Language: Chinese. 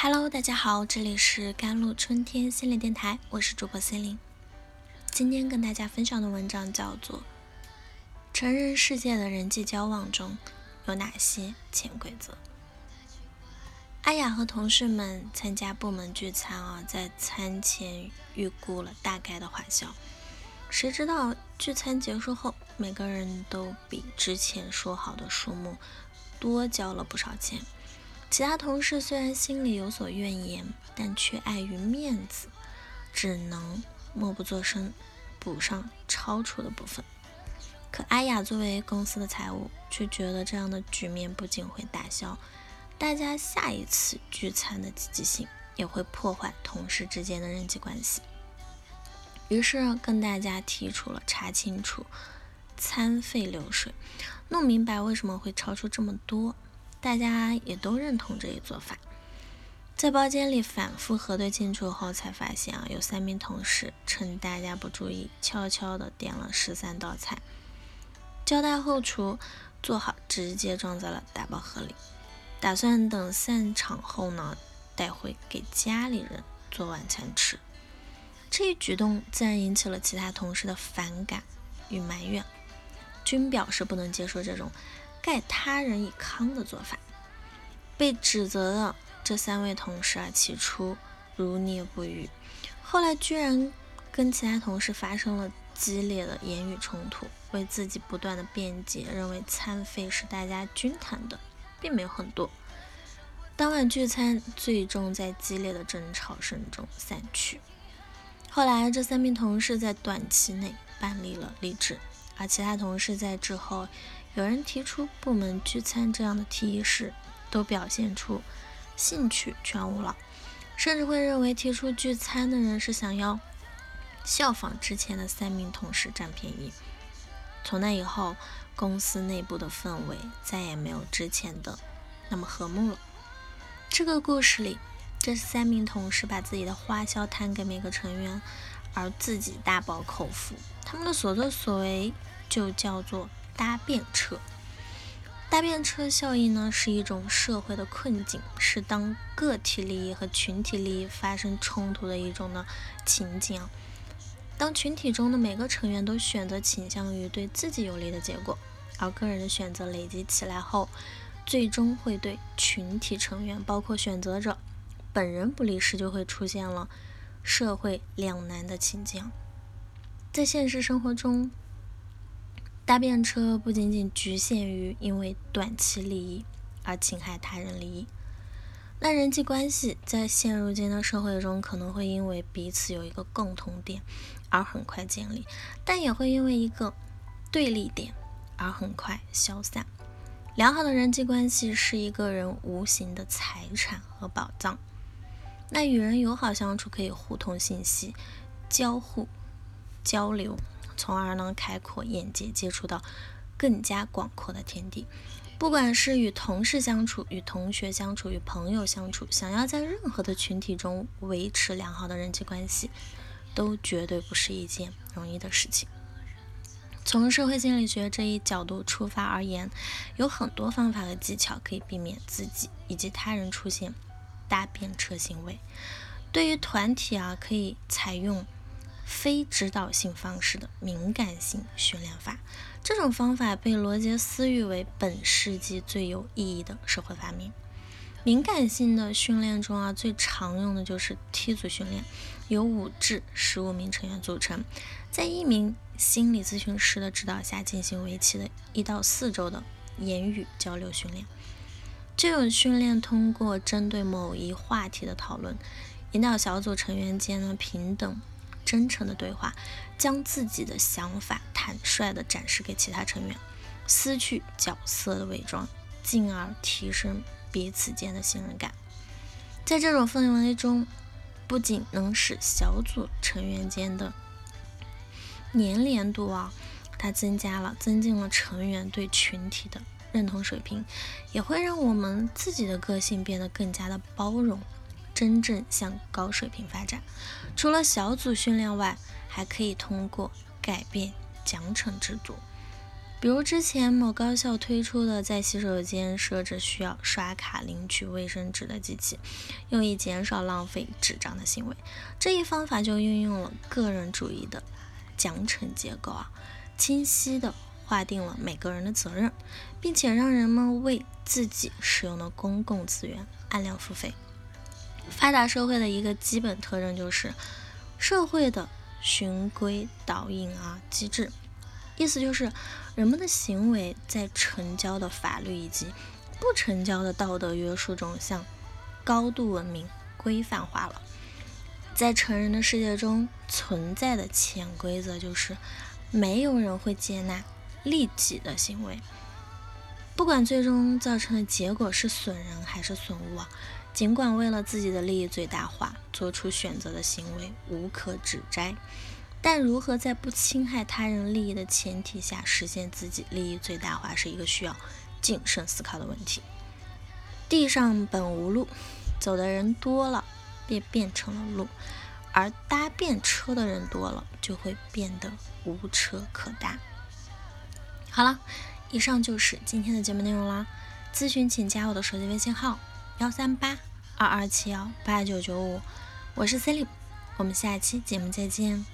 Hello，大家好，这里是甘露春天心理电台，我是主播 C 琳。今天跟大家分享的文章叫做《成人世界的人际交往中有哪些潜规则》。阿雅和同事们参加部门聚餐啊，在餐前预估了大概的花销，谁知道聚餐结束后，每个人都比之前说好的数目多交了不少钱。其他同事虽然心里有所怨言，但却碍于面子，只能默不作声，补上超出的部分。可阿雅作为公司的财务，却觉得这样的局面不仅会打消大家下一次聚餐的积极性，也会破坏同事之间的人际关系。于是跟大家提出了查清楚餐费流水，弄明白为什么会超出这么多。大家也都认同这一做法，在包间里反复核对清楚后，才发现啊，有三名同事趁大家不注意，悄悄地点了十三道菜，交代后厨做好，直接装在了打包盒里，打算等散场后呢，带回给家里人做晚餐吃。这一举动自然引起了其他同事的反感与埋怨，均表示不能接受这种。盖他人以慷的做法，被指责的这三位同事啊，起初如捏不语，后来居然跟其他同事发生了激烈的言语冲突，为自己不断的辩解，认为餐费是大家均摊的，并没有很多。当晚聚餐最终在激烈的争吵声中散去。后来这三名同事在短期内办理了离职，而其他同事在之后。有人提出部门聚餐这样的提议时，都表现出兴趣全无了，甚至会认为提出聚餐的人是想要效仿之前的三名同事占便宜。从那以后，公司内部的氛围再也没有之前的那么和睦了。这个故事里，这三名同事把自己的花销摊给每个成员，而自己大饱口福，他们的所作所为就叫做。搭便车，搭便车效应呢是一种社会的困境，是当个体利益和群体利益发生冲突的一种呢情景。当群体中的每个成员都选择倾向于对自己有利的结果，而个人的选择累积起来后，最终会对群体成员，包括选择者本人不利时，就会出现了社会两难的情境。在现实生活中。搭便车不仅仅局限于因为短期利益而侵害他人利益，那人际关系在现如今的社会中可能会因为彼此有一个共同点而很快建立，但也会因为一个对立点而很快消散。良好的人际关系是一个人无形的财产和宝藏。那与人友好相处可以互通信息、交互交流。从而能，开阔眼界，接触到更加广阔的天地。不管是与同事相处、与同学相处、与朋友相处，想要在任何的群体中维持良好的人际关系，都绝对不是一件容易的事情。从社会心理学这一角度出发而言，有很多方法和技巧可以避免自己以及他人出现搭便车行为。对于团体啊，可以采用。非指导性方式的敏感性训练法，这种方法被罗杰斯誉为本世纪最有意义的社会发明。敏感性的训练中啊，最常用的就是梯组训练，由五至十五名成员组成，在一名心理咨询师的指导下进行为期的一到四周的言语交流训练。这种训练通过针对某一话题的讨论，引导小组成员间的平等。真诚的对话，将自己的想法坦率地展示给其他成员，撕去角色的伪装，进而提升彼此间的信任感。在这种氛围中，不仅能使小组成员间的粘连度啊，它增加了，增进了成员对群体的认同水平，也会让我们自己的个性变得更加的包容。真正向高水平发展，除了小组训练外，还可以通过改变奖惩制度，比如之前某高校推出的在洗手间设置需要刷卡领取卫生纸的机器，用以减少浪费纸张的行为。这一方法就运用了个人主义的奖惩结构啊，清晰的划定了每个人的责任，并且让人们为自己使用的公共资源按量付费。发达社会的一个基本特征就是社会的循规蹈矩啊机制。意思就是，人们的行为在成交的法律以及不成交的道德约束中，向高度文明规范化了。在成人的世界中存在的潜规则就是，没有人会接纳利己的行为，不管最终造成的结果是损人还是损物啊。尽管为了自己的利益最大化做出选择的行为无可指摘。但如何在不侵害他人利益的前提下实现自己利益最大化，是一个需要谨慎思考的问题。地上本无路，走的人多了，便变成了路；而搭便车的人多了，就会变得无车可搭。好了，以上就是今天的节目内容啦。咨询请加我的手机微信号：幺三八二二七幺八九九五，我是 c e l i n e 我们下期节目再见。